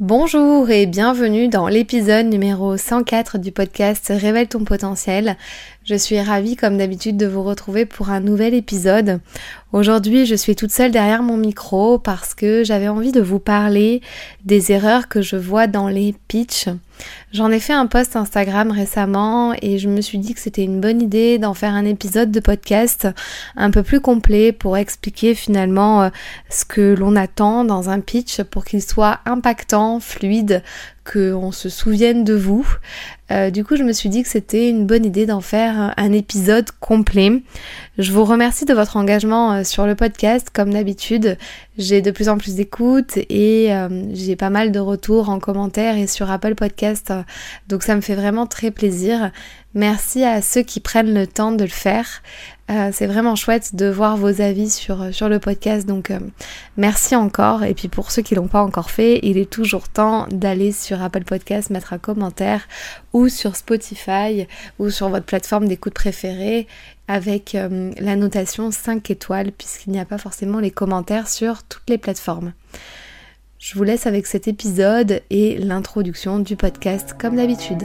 Bonjour et bienvenue dans l'épisode numéro 104 du podcast Révèle ton potentiel. Je suis ravie comme d'habitude de vous retrouver pour un nouvel épisode. Aujourd'hui je suis toute seule derrière mon micro parce que j'avais envie de vous parler des erreurs que je vois dans les pitchs. J'en ai fait un post Instagram récemment et je me suis dit que c'était une bonne idée d'en faire un épisode de podcast un peu plus complet pour expliquer finalement euh, ce que l'on attend dans un pitch pour qu'il soit impactant, fluide, qu'on se souvienne de vous. Euh, du coup, je me suis dit que c'était une bonne idée d'en faire un épisode complet. Je vous remercie de votre engagement euh, sur le podcast. Comme d'habitude, j'ai de plus en plus d'écoutes et euh, j'ai pas mal de retours en commentaire et sur Apple Podcast. Donc ça me fait vraiment très plaisir. Merci à ceux qui prennent le temps de le faire. Euh, c'est vraiment chouette de voir vos avis sur, euh, le podcast. Donc euh, merci encore. Et puis pour ceux qui l'ont pas encore fait, il est toujours temps d'aller sur Apple Podcast, mettre un commentaire ou sur Spotify ou sur votre plateforme d'écoute préférée avec la notation 5 étoiles puisqu'il n'y a pas forcément les commentaires sur toutes les plateformes. Je vous laisse avec cet épisode et l'introduction du podcast comme d'habitude.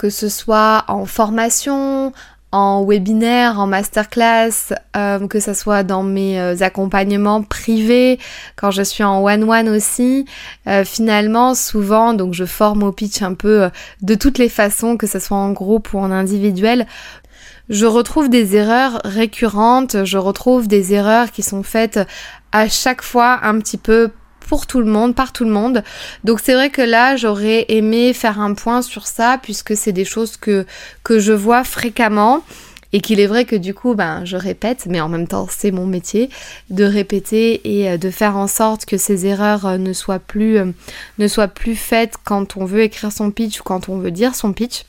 que ce soit en formation, en webinaire, en masterclass, euh, que ce soit dans mes euh, accompagnements privés, quand je suis en one-one aussi. Euh, finalement, souvent, donc je forme au pitch un peu de toutes les façons, que ce soit en groupe ou en individuel. Je retrouve des erreurs récurrentes, je retrouve des erreurs qui sont faites à chaque fois un petit peu pour tout le monde, par tout le monde. Donc c'est vrai que là, j'aurais aimé faire un point sur ça puisque c'est des choses que, que je vois fréquemment et qu'il est vrai que du coup, ben, je répète, mais en même temps, c'est mon métier de répéter et euh, de faire en sorte que ces erreurs euh, ne soient plus, euh, ne soient plus faites quand on veut écrire son pitch ou quand on veut dire son pitch.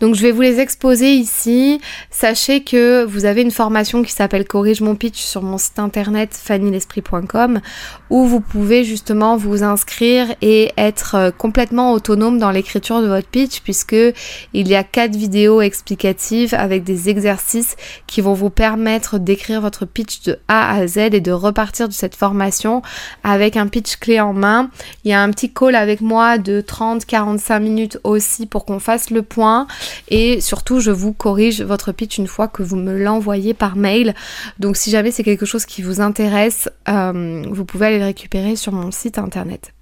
Donc je vais vous les exposer ici. Sachez que vous avez une formation qui s'appelle Corrige mon pitch sur mon site internet fannylesprit.com où vous pouvez justement vous inscrire et être euh, complètement autonome dans l'écriture de votre pitch puisque il y a quatre vidéos explicatives avec des exercices qui vont vous permettre d'écrire votre pitch de A à Z et de repartir de cette formation avec un pitch clé en main. Il y a un petit call avec moi de 30-45 minutes aussi pour qu'on fasse le point et surtout je vous corrige votre pitch une fois que vous me l'envoyez par mail. Donc si jamais c'est quelque chose qui vous intéresse, euh, vous pouvez aller le récupérer sur mon site internet.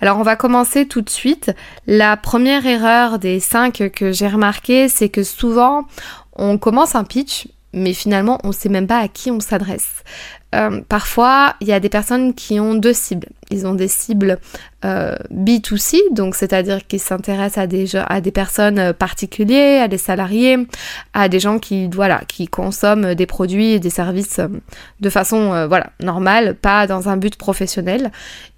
Alors on va commencer tout de suite. La première erreur des cinq que j'ai remarqué, c'est que souvent on commence un pitch, mais finalement on ne sait même pas à qui on s'adresse. Euh, parfois, il y a des personnes qui ont deux cibles. Ils ont des cibles euh, B2C, donc c'est-à-dire qu'ils s'intéressent à des, à des personnes euh, particulières, à des salariés, à des gens qui, voilà, qui consomment des produits et des services de façon voilà, normale, pas dans un but professionnel.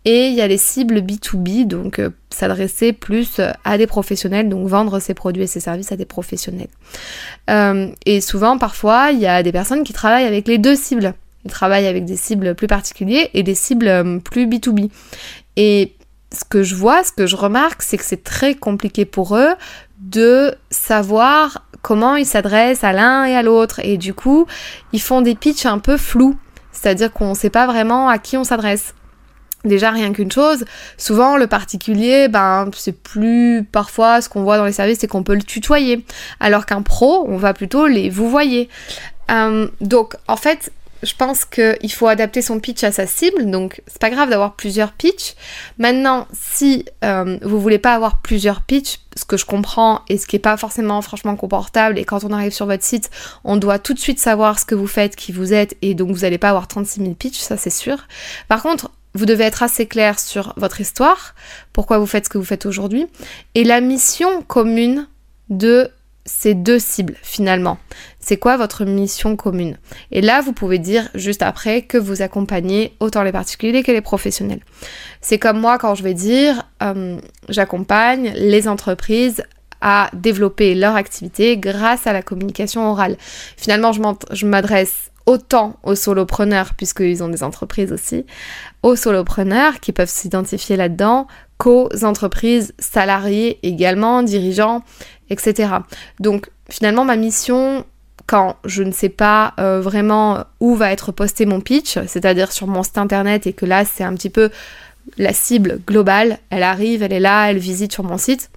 Et il y a les cibles B2B, donc s'adresser plus à des professionnels, donc vendre ses produits et ses services à des professionnels. et souvent, parfois, il y a des personnes qui travaillent avec les deux cibles. Ils travaillent avec des cibles plus particulières et des cibles euh, plus B2B. Et ce que je vois, ce que je remarque, c'est que c'est très compliqué pour eux de savoir comment ils s'adressent à l'un et à l'autre. Et du coup, ils font des pitchs un peu flous. C'est-à-dire qu'on ne sait pas vraiment à qui on s'adresse. Déjà rien qu'une chose, souvent le particulier, ben c'est plus parfois ce qu'on voit dans les services, c'est qu'on peut le tutoyer, alors qu'un pro, on va plutôt les vous voyez. Euh, donc en fait, je pense qu'il faut adapter son pitch à sa cible, donc c'est pas grave d'avoir plusieurs pitchs. Maintenant, si euh, vous voulez pas avoir plusieurs pitchs, ce que je comprends et ce qui est pas forcément franchement confortable, et quand on arrive sur votre site, on doit tout de suite savoir ce que vous faites, qui vous êtes, et donc vous n'allez pas avoir 36 000 pitchs, ça c'est sûr. Par contre, vous devez être assez clair sur votre histoire, pourquoi vous faites ce que vous faites aujourd'hui, et la mission commune de ces deux cibles finalement. C'est quoi votre mission commune? Et là, vous pouvez dire juste après que vous accompagnez autant les particuliers que les professionnels. C'est comme moi quand je vais dire euh, j'accompagne les entreprises à développer leur activité grâce à la communication orale. Finalement, je m'adresse autant aux solopreneurs, puisqu'ils ont des entreprises aussi, aux solopreneurs qui peuvent s'identifier là-dedans, qu'aux entreprises salariées également, dirigeants, etc. Donc finalement, ma mission, quand je ne sais pas euh, vraiment où va être posté mon pitch, c'est-à-dire sur mon site internet et que là c'est un petit peu la cible globale, elle arrive, elle est là, elle visite sur mon site.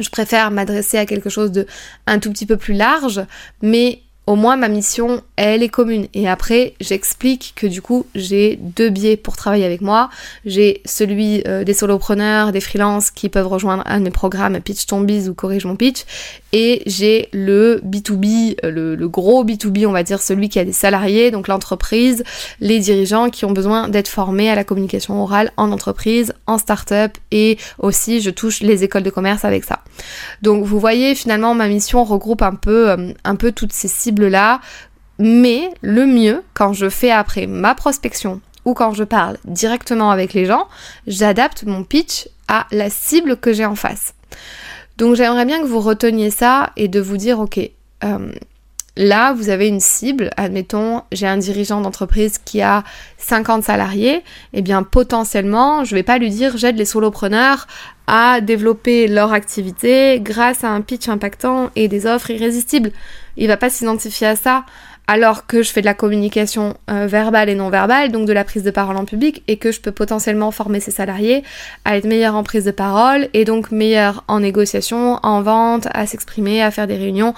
Je préfère m'adresser à quelque chose de un tout petit peu plus large, mais au moins ma mission, elle est commune. Et après, j'explique que du coup, j'ai deux biais pour travailler avec moi. J'ai celui euh, des solopreneurs, des freelances qui peuvent rejoindre un de mes programmes Pitch ton biz ou Corrige mon pitch. Et j'ai le B2B, euh, le, gros B2B, on va dire celui qui a des salariés, donc l'entreprise, les dirigeants qui ont besoin d'être formés à la communication orale en entreprise, en start-up et aussi je touche les écoles de commerce avec ça. Donc vous voyez, finalement, ma mission regroupe un peu, euh, un peu toutes ces cibles là mais le mieux, quand je fais après ma prospection ou quand je parle directement avec les gens, j'adapte mon pitch à la cible que j'ai en face. Donc j'aimerais bien que vous reteniez ça et de vous dire, ok, euh, là vous avez une cible, admettons, j'ai un dirigeant d'entreprise qui a 50 salariés, eh bien potentiellement, je vais pas lui dire j'aide les solopreneurs à développer leur activité grâce à un pitch impactant et des offres irrésistibles. Il va pas s'identifier à ça alors que je fais de la communication euh, verbale et non verbale, donc de la prise de parole en public, et que je peux potentiellement former ses salariés à être meilleurs en prise de parole, et donc meilleurs en négociation, en vente, à s'exprimer, à faire des réunions,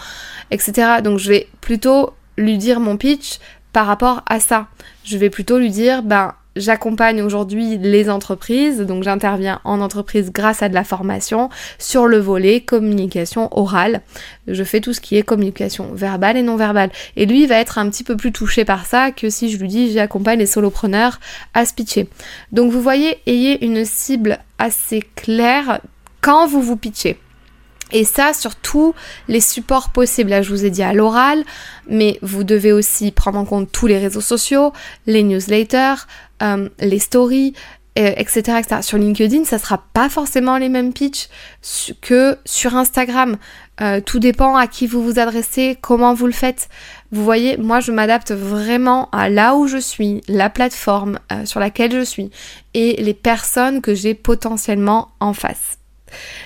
etc. Donc je vais plutôt lui dire mon pitch par rapport à ça. Je vais plutôt lui dire, ben J'accompagne aujourd'hui les entreprises, donc j'interviens en entreprise grâce à de la formation sur le volet communication orale. Je fais tout ce qui est communication verbale et non verbale. Et lui, va être un petit peu plus touché par ça que si je lui dis j'accompagne les solopreneurs à se pitcher. Donc vous voyez, ayez une cible assez claire quand vous vous pitchez. Et ça sur tous les supports possibles. Là, je vous ai dit à l'oral, mais vous devez aussi prendre en compte tous les réseaux sociaux, les newsletters, euh, les stories, etc., euh, etc. Sur LinkedIn, ça sera pas forcément les mêmes pitchs que sur Instagram. Euh, tout dépend à qui vous vous adressez, comment vous le faites. Vous voyez, moi je m'adapte vraiment à là où je suis, la plateforme sur laquelle je suis et les personnes que j'ai potentiellement en face.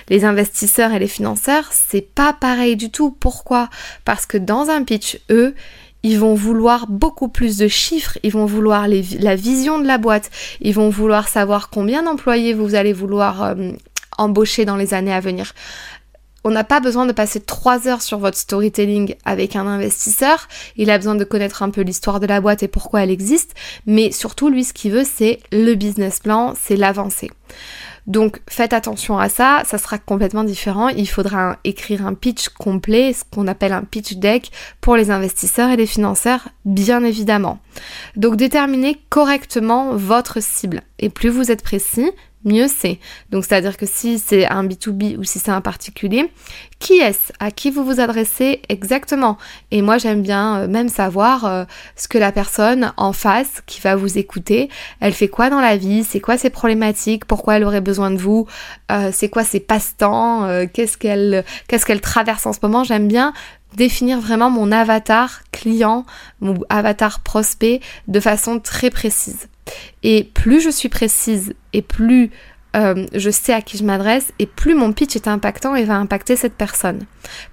Les investisseurs et les financeurs, c'est pas pareil du tout. Pourquoi? Parce que dans un pitch, eux, ils vont vouloir beaucoup plus de chiffres, ils vont vouloir la vision de la boîte, ils vont vouloir savoir combien d'employés vous allez vouloir euh, embaucher dans les années à venir. On n'a pas besoin de passer trois heures sur votre storytelling avec un investisseur. Il a besoin de connaître un peu l'histoire de la boîte et pourquoi elle existe. Mais surtout, lui, ce qu'il veut, c'est le business plan, c'est l'avancée. Donc faites attention à ça, ça sera complètement différent. Il faudra écrire un pitch complet, ce qu'on appelle un pitch deck pour les investisseurs et les financeurs, bien évidemment. Donc déterminez correctement votre cible. Et plus vous êtes précis, mieux c'est. Donc c'est-à-dire que si c'est un B2B ou si c'est un particulier, qui est-ce? À qui vous vous adressez exactement? Et moi j'aime bien euh, même savoir euh, ce que la personne en face qui va vous écouter, elle fait quoi dans la vie, c'est quoi ses problématiques, pourquoi elle aurait besoin de vous, euh, c'est quoi ses passe-temps, qu'est-ce qu'elle qu'est-ce qu'elle traverse en ce moment? J'aime bien définir vraiment mon avatar client, mon avatar prospect de façon très précise. Et plus je suis précise et plus euh, je sais à qui je m'adresse et plus mon pitch est impactant et va impacter cette personne.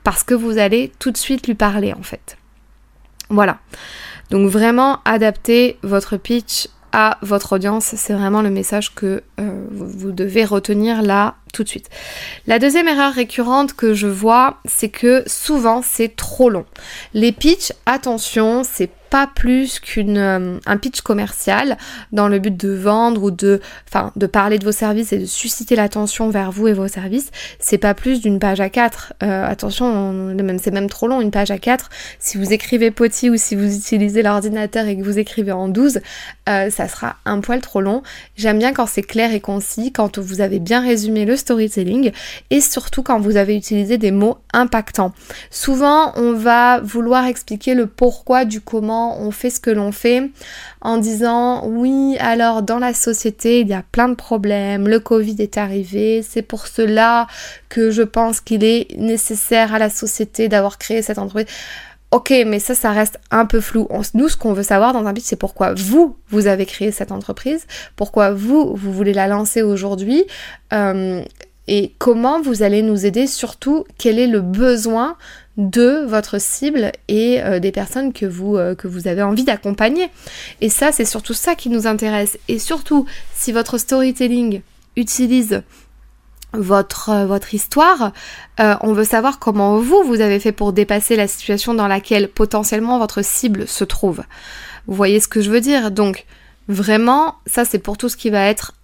Parce que vous allez tout de suite lui parler en fait. Voilà. Donc vraiment adapter votre pitch à votre audience. C'est vraiment le message que euh, vous devez retenir là tout de suite. La deuxième erreur récurrente que je vois, c'est que souvent c'est trop long. Les pitchs, attention, c'est pas plus qu'une euh, pitch commercial dans le but de vendre ou de enfin de parler de vos services et de susciter l'attention vers vous et vos services. C'est pas plus d'une page à 4. Euh, attention, c'est même trop long une page à 4. Si vous écrivez petit ou si vous utilisez l'ordinateur et que vous écrivez en 12, euh, ça sera un poil trop long. J'aime bien quand c'est clair et concis, quand vous avez bien résumé le storytelling et surtout quand vous avez utilisé des mots impactants. Souvent, on va vouloir expliquer le pourquoi du comment on fait ce que l'on fait en disant oui, alors dans la société, il y a plein de problèmes, le Covid est arrivé, c'est pour cela que je pense qu'il est nécessaire à la société d'avoir créé cette entreprise. Ok, mais ça, ça reste un peu flou. nous, ce qu'on veut savoir dans un but, c'est pourquoi vous, vous avez créé cette entreprise, pourquoi vous, vous voulez la lancer aujourd'hui, euh, et comment vous allez nous aider, surtout quel est le besoin de votre cible et euh, des personnes que vous, euh, que vous avez envie d'accompagner. Et ça, c'est surtout ça qui nous intéresse. Et surtout, si votre storytelling utilise votre, euh, histoire, on veut savoir comment vous, vous avez fait pour dépasser la situation dans laquelle potentiellement votre cible se trouve. Vous voyez ce que je veux dire? Donc, vraiment, ça c'est pour tout ce qui va être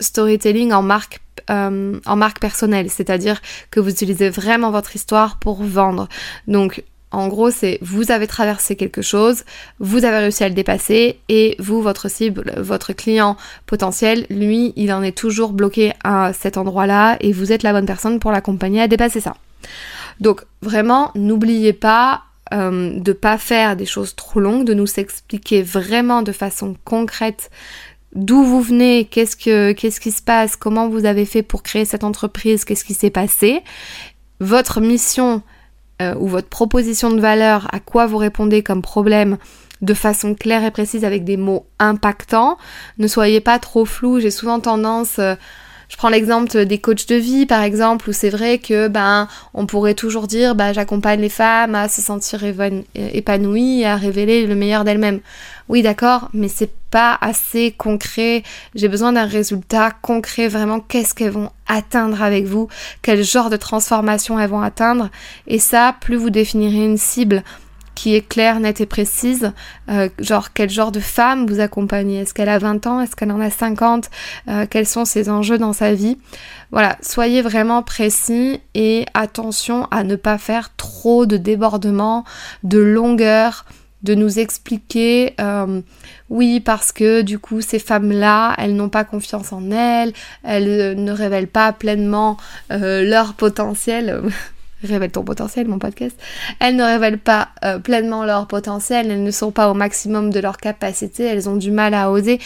storytelling en marque euh, en marque personnelle, c'est-à-dire que vous utilisez vraiment votre histoire pour vendre. Donc en gros, c'est vous avez traversé quelque chose, vous avez réussi à le dépasser et vous, votre cible, votre client potentiel, lui, il en est toujours bloqué à cet endroit-là et vous êtes la bonne personne pour l'accompagner à dépasser ça. Donc vraiment, n'oubliez pas euh, de pas faire des choses trop longues, de nous expliquer vraiment de façon concrète d'où vous venez, qu'est-ce que qu'est-ce qui se passe, comment vous avez fait pour créer cette entreprise, qu'est-ce qui s'est passé, votre mission euh, ou votre proposition de valeur, à quoi vous répondez comme problème de façon claire et précise avec des mots impactants. Ne soyez pas trop flou. J'ai souvent tendance euh, je prends l'exemple des coachs de vie, par exemple, où c'est vrai que ben on pourrait toujours dire bah j'accompagne les femmes à se sentir épanouies à révéler le meilleur d'elles-mêmes. Oui, d'accord, mais c'est pas assez concret. J'ai besoin d'un résultat concret, vraiment qu'est-ce qu'elles vont atteindre avec vous, quel genre de transformation elles vont atteindre? Et ça, plus vous définirez une cible qui est claire, nette et précise. Euh, genre, quel genre de femme vous accompagnez? Est-ce qu'elle a 20 ans? Est-ce qu'elle en a 50 euh, Quels sont ses enjeux dans sa vie? Voilà, soyez vraiment précis et attention à ne pas faire trop de débordements, de longueur de nous expliquer, euh, oui, parce que du coup, ces femmes-là, elles n'ont pas confiance en elles, elles ne révèlent pas pleinement leur potentiel. Révèle ton potentiel, mon podcast. Elles ne révèlent pas euh, pleinement leur potentiel, elles ne sont pas au maximum de leur capacité, elles ont du mal à oser.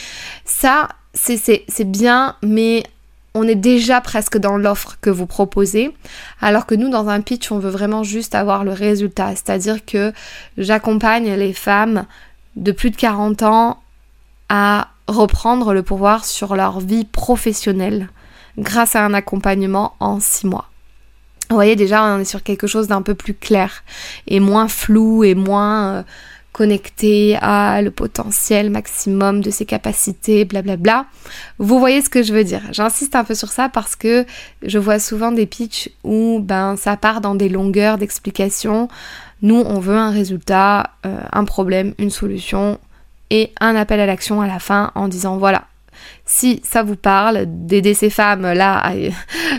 Ça, c'est bien, mais on est déjà presque dans l'offre que vous proposez, alors que nous, dans un pitch, on veut vraiment juste avoir le résultat. C'est-à-dire que j'accompagne les femmes de plus de 40 ans à reprendre le pouvoir sur leur vie professionnelle grâce à un accompagnement en 6 mois. Vous voyez, déjà, on est sur quelque chose d'un peu plus clair et moins flou et moins euh, connecté à le potentiel maximum de ses capacités, blablabla. Vous voyez ce que je veux dire. J'insiste un peu sur ça parce que je vois souvent des pitchs où ben, ça part dans des longueurs d'explication. Nous, on veut un résultat, euh, un problème, une solution et un appel à l'action à la fin en disant voilà, si ça vous parle d'aider ces femmes là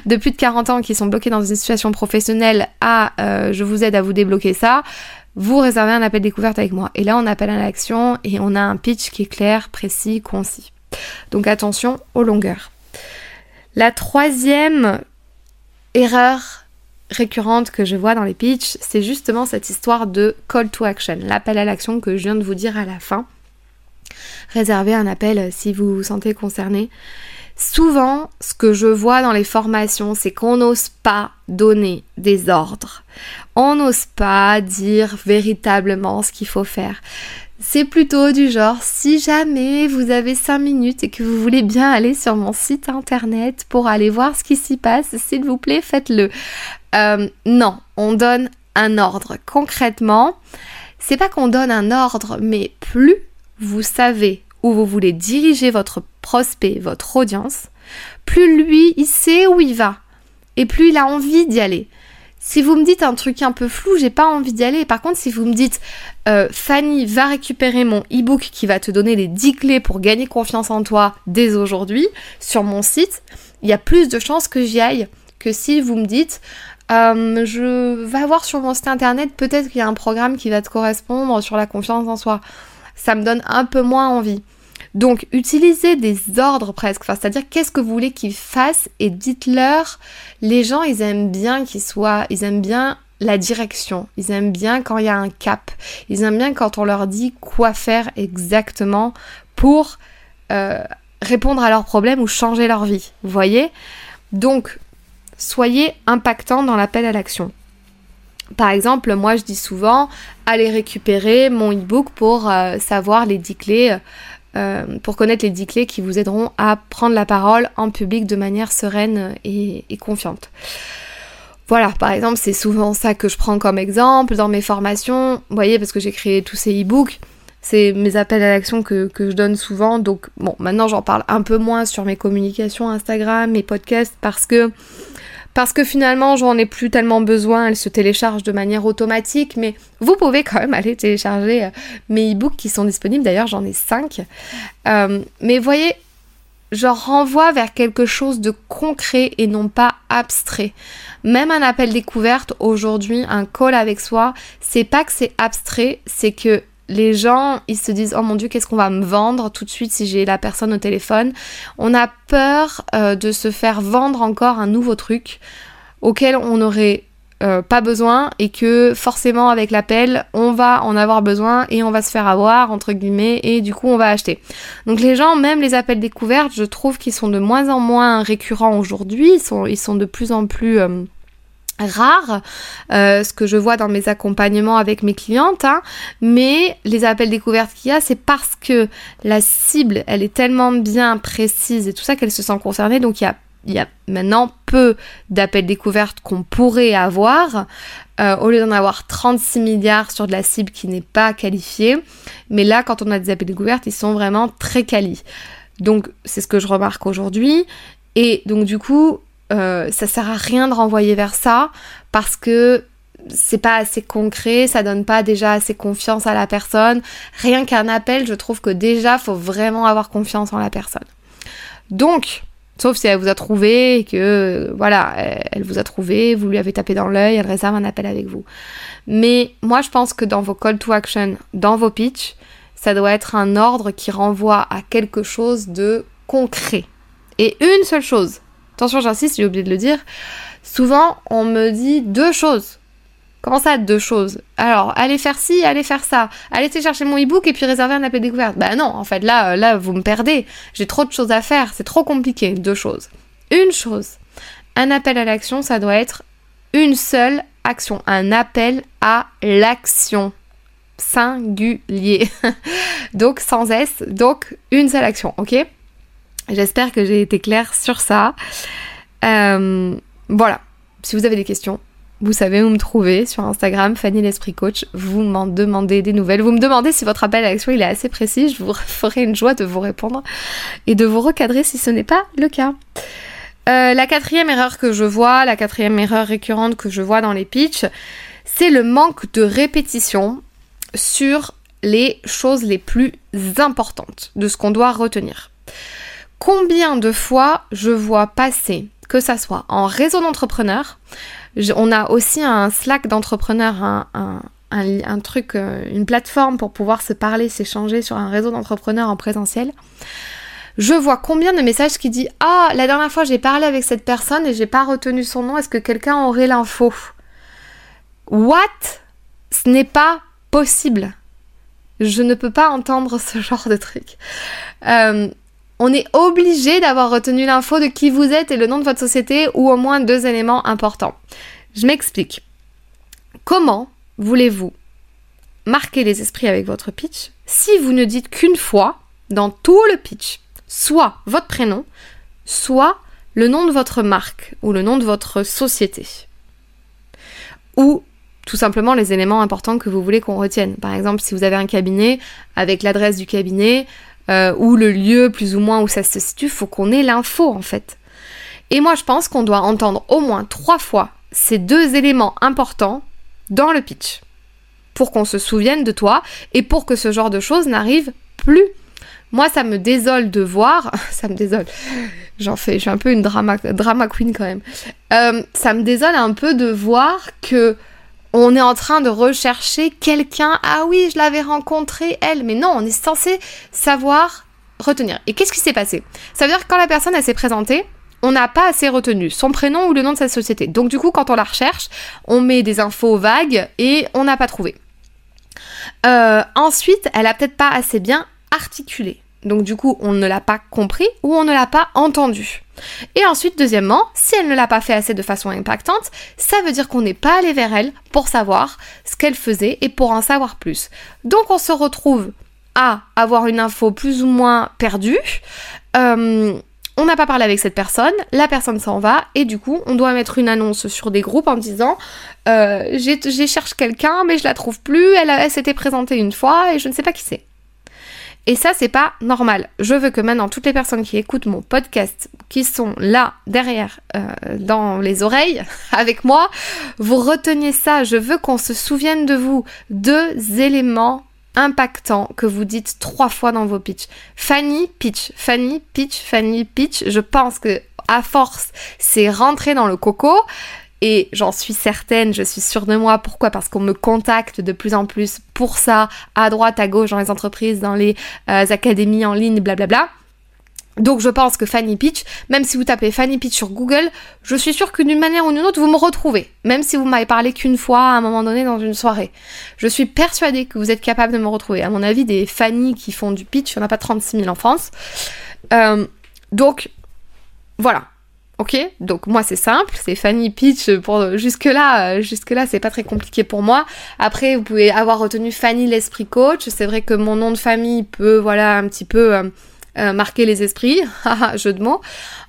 de plus de 40 ans qui sont bloquées dans une situation professionnelle à euh, je vous aide à vous débloquer ça, vous réservez un appel découverte avec moi. Et là on appelle à l'action et on a un pitch qui est clair, précis, concis. Donc attention aux longueurs. La troisième erreur récurrente que je vois dans les pitchs, c'est justement cette histoire de call to action, l'appel à l'action que je viens de vous dire à la fin réserver un appel si vous vous sentez concerné. Souvent, ce que je vois dans les formations, c'est qu'on n'ose pas donner des ordres. On n'ose pas dire véritablement ce qu'il faut faire. C'est plutôt du genre, si jamais vous avez 5 minutes et que vous voulez bien aller sur mon site internet pour aller voir ce qui s'y passe, s'il vous plaît, faites-le. Euh, non, on donne un ordre. Concrètement, c'est pas qu'on donne un ordre, mais plus vous savez où vous voulez diriger votre prospect, votre audience, plus lui, il sait où il va et plus il a envie d'y aller. Si vous me dites un truc un peu flou, j'ai pas envie d'y aller. Par contre, si vous me dites euh, Fanny va récupérer mon e-book qui va te donner les 10 clés pour gagner confiance en toi dès aujourd'hui sur mon site, il y a plus de chances que j'y aille que si vous me dites euh, je vais voir sur mon site internet peut-être qu'il y a un programme qui va te correspondre sur la confiance en soi. Ça me donne un peu moins envie. Donc utilisez des ordres presque, c'est-à-dire qu'est-ce que vous voulez qu'ils fassent et dites-leur, les gens ils aiment bien qu'ils soient, ils aiment bien la direction, ils aiment bien quand il y a un cap, ils aiment bien quand on leur dit quoi faire exactement pour euh, répondre à leurs problèmes ou changer leur vie, vous voyez? Donc soyez impactant dans l'appel à l'action. Par exemple, moi je dis souvent, allez récupérer mon e-book pour euh, savoir les 10 clés euh, pour connaître les 10 clés qui vous aideront à prendre la parole en public de manière sereine et, confiante. Voilà, par exemple, c'est souvent ça que je prends comme exemple dans mes formations. Vous voyez, parce que j'ai créé tous ces e-books, c'est mes appels à l'action que, je donne souvent. Donc, bon, maintenant j'en parle un peu moins sur mes communications Instagram, mes podcasts, parce que parce que finalement j'en ai plus tellement besoin, elle se télécharge de manière automatique, mais vous pouvez quand même aller télécharger euh, mes e-books qui sont disponibles, d'ailleurs j'en ai 5. Euh, mais voyez, je renvoie vers quelque chose de concret et non pas abstrait. Même un appel découverte aujourd'hui, un call avec soi, c'est pas que c'est abstrait, c'est que les gens, ils se disent oh mon dieu, qu'est-ce qu'on va me vendre tout de suite si j'ai la personne au téléphone? On a peur euh, de se faire vendre encore un nouveau truc auquel on n'aurait euh, pas besoin et que forcément avec l'appel on va en avoir besoin et on va se faire avoir entre guillemets et du coup on va acheter. Donc les gens, même les appels découvertes, je trouve qu'ils sont de moins en moins récurrents aujourd'hui, ils sont, de plus en plus... Euh, rare, euh, ce que je vois dans mes accompagnements avec mes clientes, hein. mais les appels découvertes qu'il y a, c'est parce que la cible, elle est tellement bien précise et tout ça qu'elle se sent concernée, donc il y a, il y a maintenant peu d'appels découvertes qu'on pourrait avoir, euh, au lieu d'en avoir 36 milliards sur de la cible qui n'est pas qualifiée, mais là, quand on a des appels découvertes, ils sont vraiment très quali. Donc, c'est ce que je remarque aujourd'hui, et donc du coup, euh, ça sert à rien de renvoyer vers ça parce que c'est pas assez concret, ça donne pas déjà assez confiance à la personne. Rien qu'un appel, je trouve que déjà faut vraiment avoir confiance en la personne. Donc, sauf si elle vous a trouvé que voilà, elle vous a trouvé, vous lui avez tapé dans l'œil, elle réserve un appel avec vous. Mais moi je pense que dans vos call to action, dans vos pitch, ça doit être un ordre qui renvoie à quelque chose de concret. Et une seule chose, Attention, j'insiste, j'ai oublié de le dire. Souvent, on me dit deux choses. Comment ça, deux choses? Alors, allez faire ci, allez faire ça. Allez chercher mon e-book et puis réserver un appel découverte. Bah non, en fait, là, là, vous me perdez. J'ai trop de choses à faire. C'est trop compliqué. Deux choses. Une chose. Un appel à l'action, ça doit être une seule action. Un appel à l'action. Singulier. donc, sans S. Donc, une seule action. Ok? J'espère que j'ai été claire sur ça. Euh, voilà. Si vous avez des questions, vous savez où me trouver sur Instagram, Fanny l'Esprit Coach. Vous m'en demandez des nouvelles. Vous me demandez si votre appel à l'action est assez précis. Je vous ferai une joie de vous répondre et de vous recadrer si ce n'est pas le cas. Euh, la quatrième erreur que je vois, la quatrième erreur récurrente que je vois dans les pitchs, c'est le manque de répétition sur les choses les plus importantes de ce qu'on doit retenir. Combien de fois je vois passer, que ça soit en réseau d'entrepreneurs, on a aussi un Slack d'entrepreneurs, un, truc, euh, une plateforme pour pouvoir se parler, s'échanger sur un réseau d'entrepreneurs en présentiel. Je vois combien de messages qui disent Ah, la dernière fois j'ai parlé avec cette personne et j'ai pas retenu son nom, est-ce que quelqu'un aurait l'info? What? Ce n'est pas possible. Je ne peux pas entendre ce genre de truc. Euh, on est obligé d'avoir retenu l'info de qui vous êtes et le nom de votre société ou au moins deux éléments importants. Je m'explique. Comment voulez-vous marquer les esprits avec votre pitch si vous ne dites qu'une fois dans tout le pitch soit votre prénom, soit le nom de votre marque ou le nom de votre société? Ou tout simplement les éléments importants que vous voulez qu'on retienne. Par exemple, si vous avez un cabinet, avec l'adresse du cabinet, euh, ou le lieu plus ou moins où ça se situe, faut qu'on ait l'info en fait. Et moi je pense qu'on doit entendre au moins trois fois ces deux éléments importants dans le pitch pour qu'on se souvienne de toi et pour que ce genre de choses n'arrive plus. Moi, ça me désole de voir, ça me désole, j'en fais, je suis un peu une drama, drama queen quand même. Euh, ça me désole un peu de voir que on est en train de rechercher quelqu'un. Ah oui, je l'avais rencontré, elle. Mais non, on est censé savoir retenir. Et qu'est-ce qui s'est passé? Ça veut dire que quand la personne, s'est présentée, on n'a pas assez retenu son prénom ou le nom de sa société. Donc du coup, quand on la recherche, on met des infos vagues et on n'a pas trouvé. Euh, ensuite, elle a peut-être pas assez bien articulé. Donc du coup, on ne l'a pas compris ou on ne l'a pas entendu. Et ensuite, deuxièmement, si elle ne l'a pas fait assez de façon impactante, ça veut dire qu'on n'est pas allé vers elle pour savoir ce qu'elle faisait et pour en savoir plus. Donc on se retrouve à avoir une info plus ou moins perdue. Euh, on n'a pas parlé avec cette personne, la personne s'en va, et du coup, on doit mettre une annonce sur des groupes en disant euh, j'ai cherché quelqu'un, mais je la trouve plus, elle, elle s'était présentée une fois et je ne sais pas qui c'est. Et ça, c'est pas normal. Je veux que maintenant, toutes les personnes qui écoutent mon podcast, qui sont là, derrière, euh, dans les oreilles, avec moi, vous reteniez ça. Je veux qu'on se souvienne de vous. Deux éléments impactants que vous dites trois fois dans vos pitchs. Fanny, pitch. Fanny, pitch. Fanny, pitch. Je pense que à force, c'est rentrer dans le coco. Et j'en suis certaine, je suis sûre de moi. Pourquoi? Parce qu'on me contacte de plus en plus pour ça, à droite, à gauche, dans les entreprises, dans les euh, académies en ligne, blablabla. Donc je pense que Fanny Pitch, même si vous tapez Fanny Pitch sur Google, je suis sûre que d'une manière ou d'une autre, vous me retrouvez. Même si vous m'avez parlé qu'une fois à un moment donné dans une soirée. Je suis persuadée que vous êtes capable de me retrouver. À mon avis, des Fanny qui font du pitch, il n'y en a pas 36 000 en France. Euh, donc, voilà. Ok, donc moi c'est simple, c'est Fanny Pitch pour jusque là, euh, jusque là c'est pas très compliqué pour moi. Après vous pouvez avoir retenu Fanny l'esprit coach. C'est vrai que mon nom de famille peut voilà un petit peu euh, euh, marquer les esprits, jeu de mots,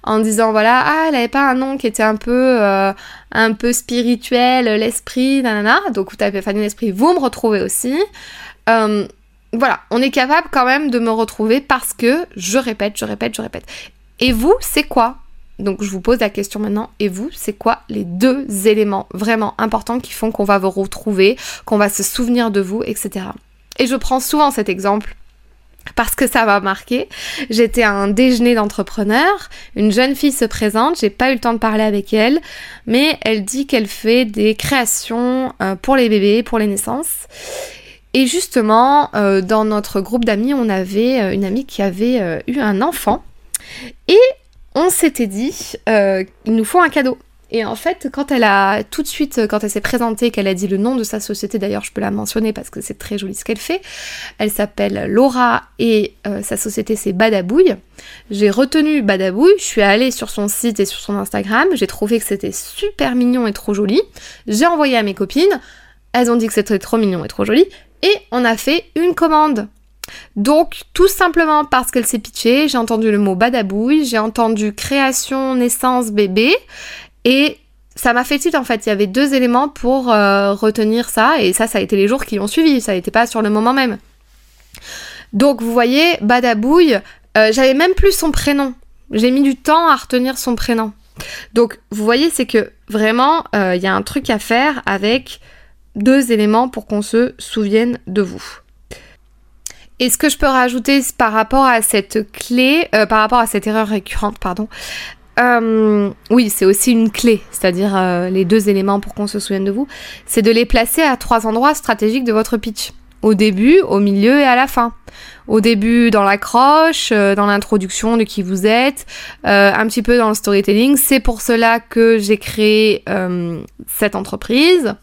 en disant voilà ah elle avait pas un nom qui était un peu un peu spirituel, l'esprit, nanana. Donc vous tapez Fanny l'esprit, vous me retrouvez aussi. voilà, on est capable quand même de me retrouver parce que je répète, je répète, je répète. Et vous, c'est quoi? Donc je vous pose la question maintenant, et vous, c'est quoi les deux éléments vraiment importants qui font qu'on va vous retrouver, qu'on va se souvenir de vous, etc. Et je prends souvent cet exemple parce que ça m'a marqué. J'étais à un déjeuner d'entrepreneurs, une jeune fille se présente, j'ai pas eu le temps de parler avec elle, mais elle dit qu'elle fait des créations euh, pour les bébés, pour les naissances. Et justement, euh, dans notre groupe d'amis, on avait euh, une amie qui avait eu un enfant. Et on s'était dit, euh, il nous faut un cadeau. Et en fait, quand elle a tout de suite, quand elle s'est présentée, qu'elle a dit le nom de sa société, d'ailleurs je peux la mentionner parce que c'est très joli ce qu'elle fait, elle s'appelle Laura et euh, sa société c'est Badabouille. J'ai retenu Badabouille, je suis allée sur son site et sur son Instagram, j'ai trouvé que c'était super mignon et trop joli. J'ai envoyé à mes copines, elles ont dit que c'était trop mignon et trop joli, et on a fait une commande. Donc, tout simplement parce qu'elle s'est pitchée, j'ai entendu le mot badabouille, j'ai entendu création, naissance, bébé, et ça m'a fait tilt en fait. Il y avait deux éléments pour euh, retenir ça, et ça, ça a été les jours qui ont suivi, ça n'était pas sur le moment même. Donc, vous voyez, badabouille, euh, j'avais même plus son prénom. J'ai mis du temps à retenir son prénom. Donc, vous voyez, c'est que vraiment, euh, il y a un truc à faire avec deux éléments pour qu'on se souvienne de vous. Et ce que je peux rajouter par rapport à cette clé, euh, par rapport à cette erreur récurrente, pardon, euh, oui, c'est aussi une clé, c'est-à-dire euh, les deux éléments pour qu'on se souvienne de vous, c'est de les placer à trois endroits stratégiques de votre pitch. Au début, au milieu et à la fin. Au début, dans l'accroche, dans l'introduction de qui vous êtes, un petit peu dans le storytelling. C'est pour cela que j'ai créé cette entreprise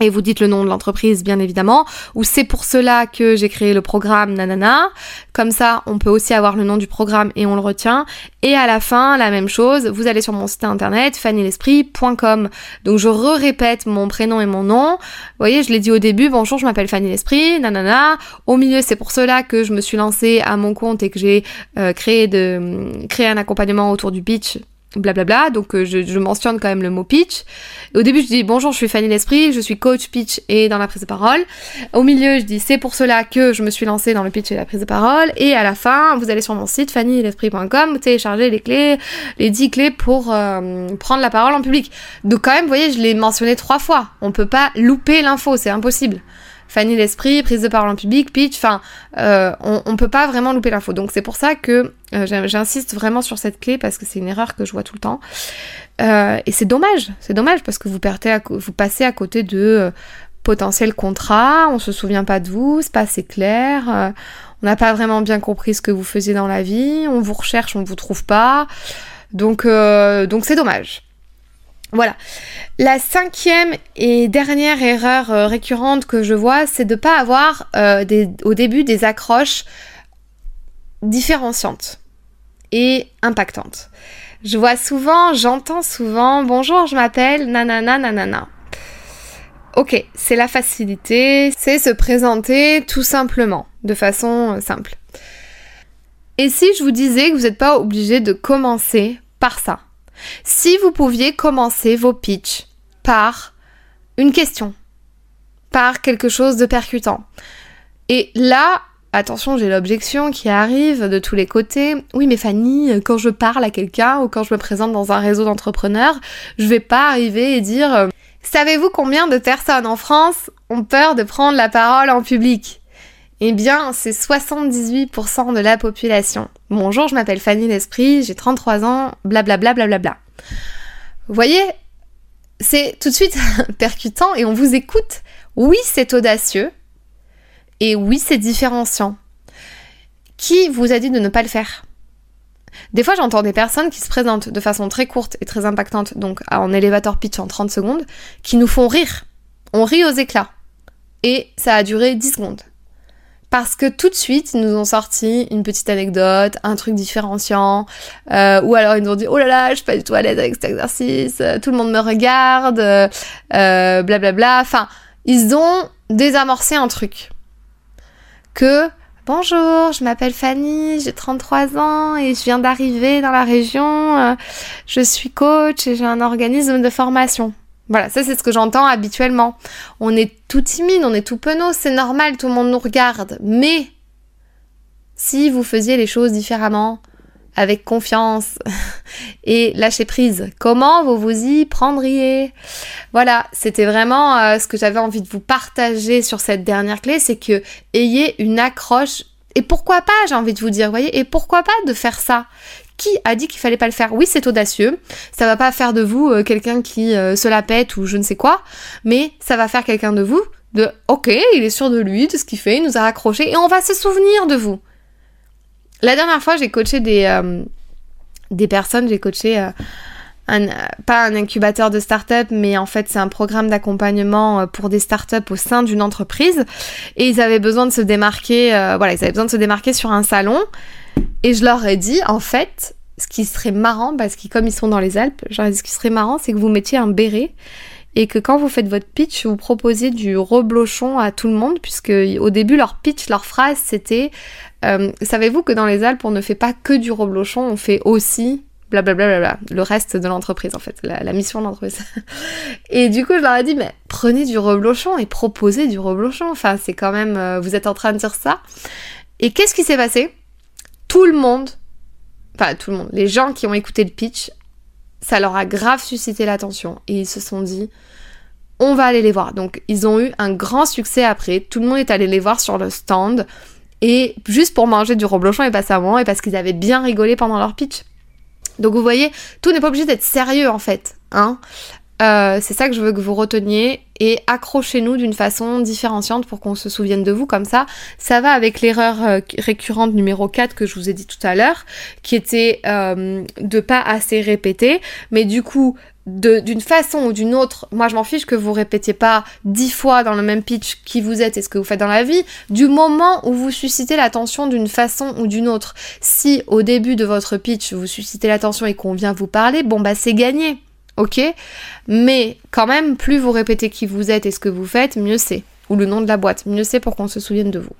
et vous dites le nom de l'entreprise bien évidemment, ou c'est pour cela que j'ai créé le programme nanana, comme ça on peut aussi avoir le nom du programme et on le retient, et à la fin la même chose, vous allez sur mon site internet fannylesprit.com, donc je re-répète mon prénom et mon nom, vous voyez je l'ai dit au début, bonjour je m'appelle Fanny l'Esprit, nanana, au milieu c'est pour cela que je me suis lancée à mon compte et que j'ai euh, créé, créé un accompagnement autour du pitch blablabla. Donc euh, je, mentionne quand même le mot pitch. Au début, je dis bonjour, je suis Fanny L'Esprit, je suis coach pitch et dans la prise de parole. Au milieu, je dis c'est pour cela que je me suis lancée dans le pitch et la prise de parole. Et à la fin, vous allez sur mon site fannylesprit.com, télécharger les clés, les 10 clés pour euh, prendre la parole en public. Donc quand même, vous voyez, je l'ai mentionné trois fois. On peut pas louper l'info, c'est impossible. Fanny l'esprit, prise de parole en public, pitch, enfin, euh, on, on peut pas vraiment louper l'info. Donc c'est pour ça que euh, j'insiste vraiment sur cette clé parce que c'est une erreur que je vois tout le temps. Euh, et c'est dommage, c'est dommage parce que vous, perdez vous passez à côté de potentiels contrats, on se souvient pas de vous, c'est pas assez clair, on n'a pas vraiment bien compris ce que vous faisiez dans la vie, on vous recherche, on ne vous trouve pas. Donc donc c'est dommage. Voilà. La cinquième et dernière erreur euh, récurrente que je vois, c'est de ne pas avoir euh, au début des accroches différenciantes et impactantes. Je vois souvent, j'entends souvent, bonjour, je m'appelle nanana nanana. Ok, c'est la facilité, c'est se présenter tout simplement, de façon euh, simple. Et si je vous disais que vous n'êtes pas obligé de commencer par ça? Si vous pouviez commencer vos pitchs par une question, par quelque chose de percutant. Et là, attention, j'ai l'objection qui arrive de tous les côtés. Oui, mais Fanny, quand je parle à quelqu'un ou quand je me présente dans un réseau d'entrepreneurs, je vais pas arriver et dire euh, Savez-vous combien de personnes en France ont peur de prendre la parole en public? Eh bien, c'est 78% de la population. Bonjour, je m'appelle Fanny L'Esprit, j'ai 33 ans, blablabla, blablabla. Vous voyez, c'est tout de suite percutant et on vous écoute. Oui, c'est audacieux. Et oui, c'est différenciant. Qui vous a dit de ne pas le faire? Des fois, j'entends des personnes qui se présentent de façon très courte et très impactante, donc en élévateur pitch en 30 secondes, qui nous font rire. On rit aux éclats. Et ça a duré 10 secondes parce que tout de suite, ils nous ont sorti une petite anecdote, un truc différenciant, euh, ou alors ils nous ont dit oh là là, je suis pas du tout à l'aise avec cet exercice, euh, tout le monde me regarde, euh, blablabla. Euh, bla. Enfin, ils ont désamorcé un truc. Que bonjour, je m'appelle Fanny, j'ai 33 ans et je viens d'arriver dans la région, euh, je suis coach et j'ai un organisme de formation. Voilà, ça c'est ce que j'entends habituellement. On est tout timide, on est tout penaud, c'est normal, tout le monde nous regarde. Mais si vous faisiez les choses différemment, avec confiance et lâcher prise, comment vous vous y prendriez? Voilà, c'était vraiment euh, ce que j'avais envie de vous partager sur cette dernière clé, c'est que ayez une accroche et pourquoi pas, j'ai envie de vous dire, voyez, et pourquoi pas de faire ça? Qui a dit qu'il fallait pas le faire Oui, c'est audacieux. Ça va pas faire de vous euh, quelqu'un qui euh, se la pète ou je ne sais quoi, mais ça va faire quelqu'un de vous de OK, il est sûr de lui, de ce qu'il fait, il nous a raccroché et on va se souvenir de vous. La dernière fois, j'ai coaché des, euh, des personnes, j'ai coaché pas un incubateur de start-up, mais en fait, c'est un programme d'accompagnement pour des start-up au sein d'une entreprise et ils avaient besoin de se démarquer, voilà, ils avaient besoin de se démarquer sur un salon et je leur ai dit, en fait, ce qui serait marrant, parce que comme ils sont dans les Alpes, ce qui serait marrant, c'est que vous mettiez un béret et que quand vous faites votre pitch, vous proposiez du reblochon à tout le monde, puisque au début, leur pitch, leur phrase, c'était euh, Savez-vous que dans les Alpes, on ne fait pas que du reblochon, on fait aussi blablabla, bla, bla, bla, le reste de l'entreprise en fait, la, mission de l'entreprise. et du coup, je leur ai dit, mais prenez du reblochon et proposez du reblochon. Enfin, c'est quand même, euh, vous êtes en train de dire ça. Et qu'est-ce qui s'est passé? Tout le monde, enfin tout le monde, les gens qui ont écouté le pitch, ça leur a grave suscité l'attention et ils se sont dit on va aller les voir. Donc ils ont eu un grand succès après, tout le monde est allé les voir sur le stand et juste pour manger du reblochon et passer un moment et parce qu'ils avaient bien rigolé pendant leur pitch. Donc vous voyez, tout n'est pas obligé d'être sérieux en fait. Hein euh, c'est ça que je veux que vous reteniez et accrochez-nous d'une façon différenciante pour qu'on se souvienne de vous comme ça. Ça va avec l'erreur euh, récurrente numéro 4 que je vous ai dit tout à l'heure, qui était euh, de pas assez répéter, mais du coup d'une façon ou d'une autre, moi je m'en fiche que vous répétiez pas dix fois dans le même pitch qui vous êtes et ce que vous faites dans la vie, du moment où vous suscitez l'attention d'une façon ou d'une autre. Si au début de votre pitch vous suscitez l'attention et qu'on vient vous parler, bon bah c'est gagné ok Mais quand même, plus vous répétez qui vous êtes et ce que vous faites, mieux c'est. Ou le nom de la boîte, mieux c'est pour qu'on se souvienne de vous.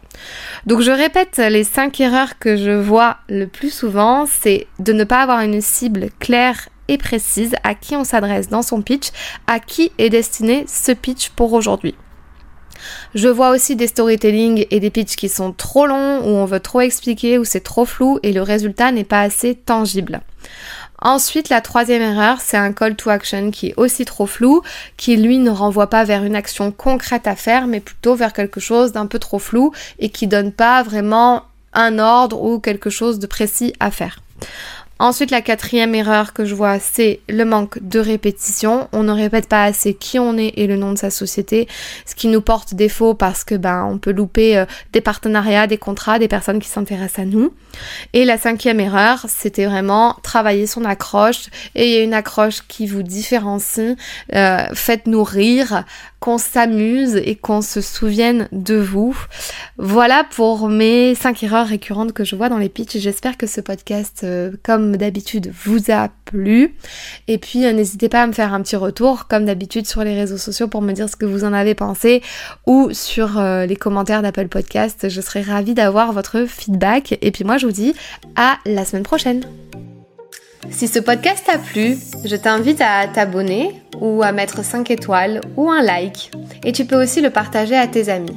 Donc je répète les cinq erreurs que je vois le plus souvent, c'est de ne pas avoir une cible claire et précise à qui on s'adresse dans son pitch, à qui est destiné ce pitch pour aujourd'hui. Je vois aussi des storytelling et des pitchs qui sont trop longs, où on veut trop expliquer, où c'est trop flou et le résultat n'est pas assez tangible. Ensuite, la troisième erreur, c'est un call to action qui est aussi trop flou, qui lui ne renvoie pas vers une action concrète à faire, mais plutôt vers quelque chose d'un peu trop flou et qui donne pas vraiment un ordre ou quelque chose de précis à faire. Ensuite, la quatrième erreur que je vois, c'est le manque de répétition. On ne répète pas assez qui on est et le nom de sa société, ce qui nous porte défaut parce que ben on peut louper euh, des partenariats, des contrats, des personnes qui s'intéressent à nous. Et la cinquième erreur, c'était vraiment travailler son accroche. Et une accroche qui vous différencie. Euh, Faites-nous rire, qu'on s'amuse et qu'on se souvienne de vous. Voilà pour mes cinq erreurs récurrentes que je vois dans les pitchs. J'espère que ce podcast, euh, comme d'habitude, vous a plu. Et puis, euh, n'hésitez pas à me faire un petit retour, comme d'habitude, sur les réseaux sociaux pour me dire ce que vous en avez pensé ou sur euh, les commentaires d'Apple Podcast. Je serai ravie d'avoir votre feedback. Et puis moi, je vous dis à la semaine prochaine. Si ce podcast t'a plu, je t'invite à t'abonner ou à mettre 5 étoiles ou un like. Et tu peux aussi le partager à tes amis.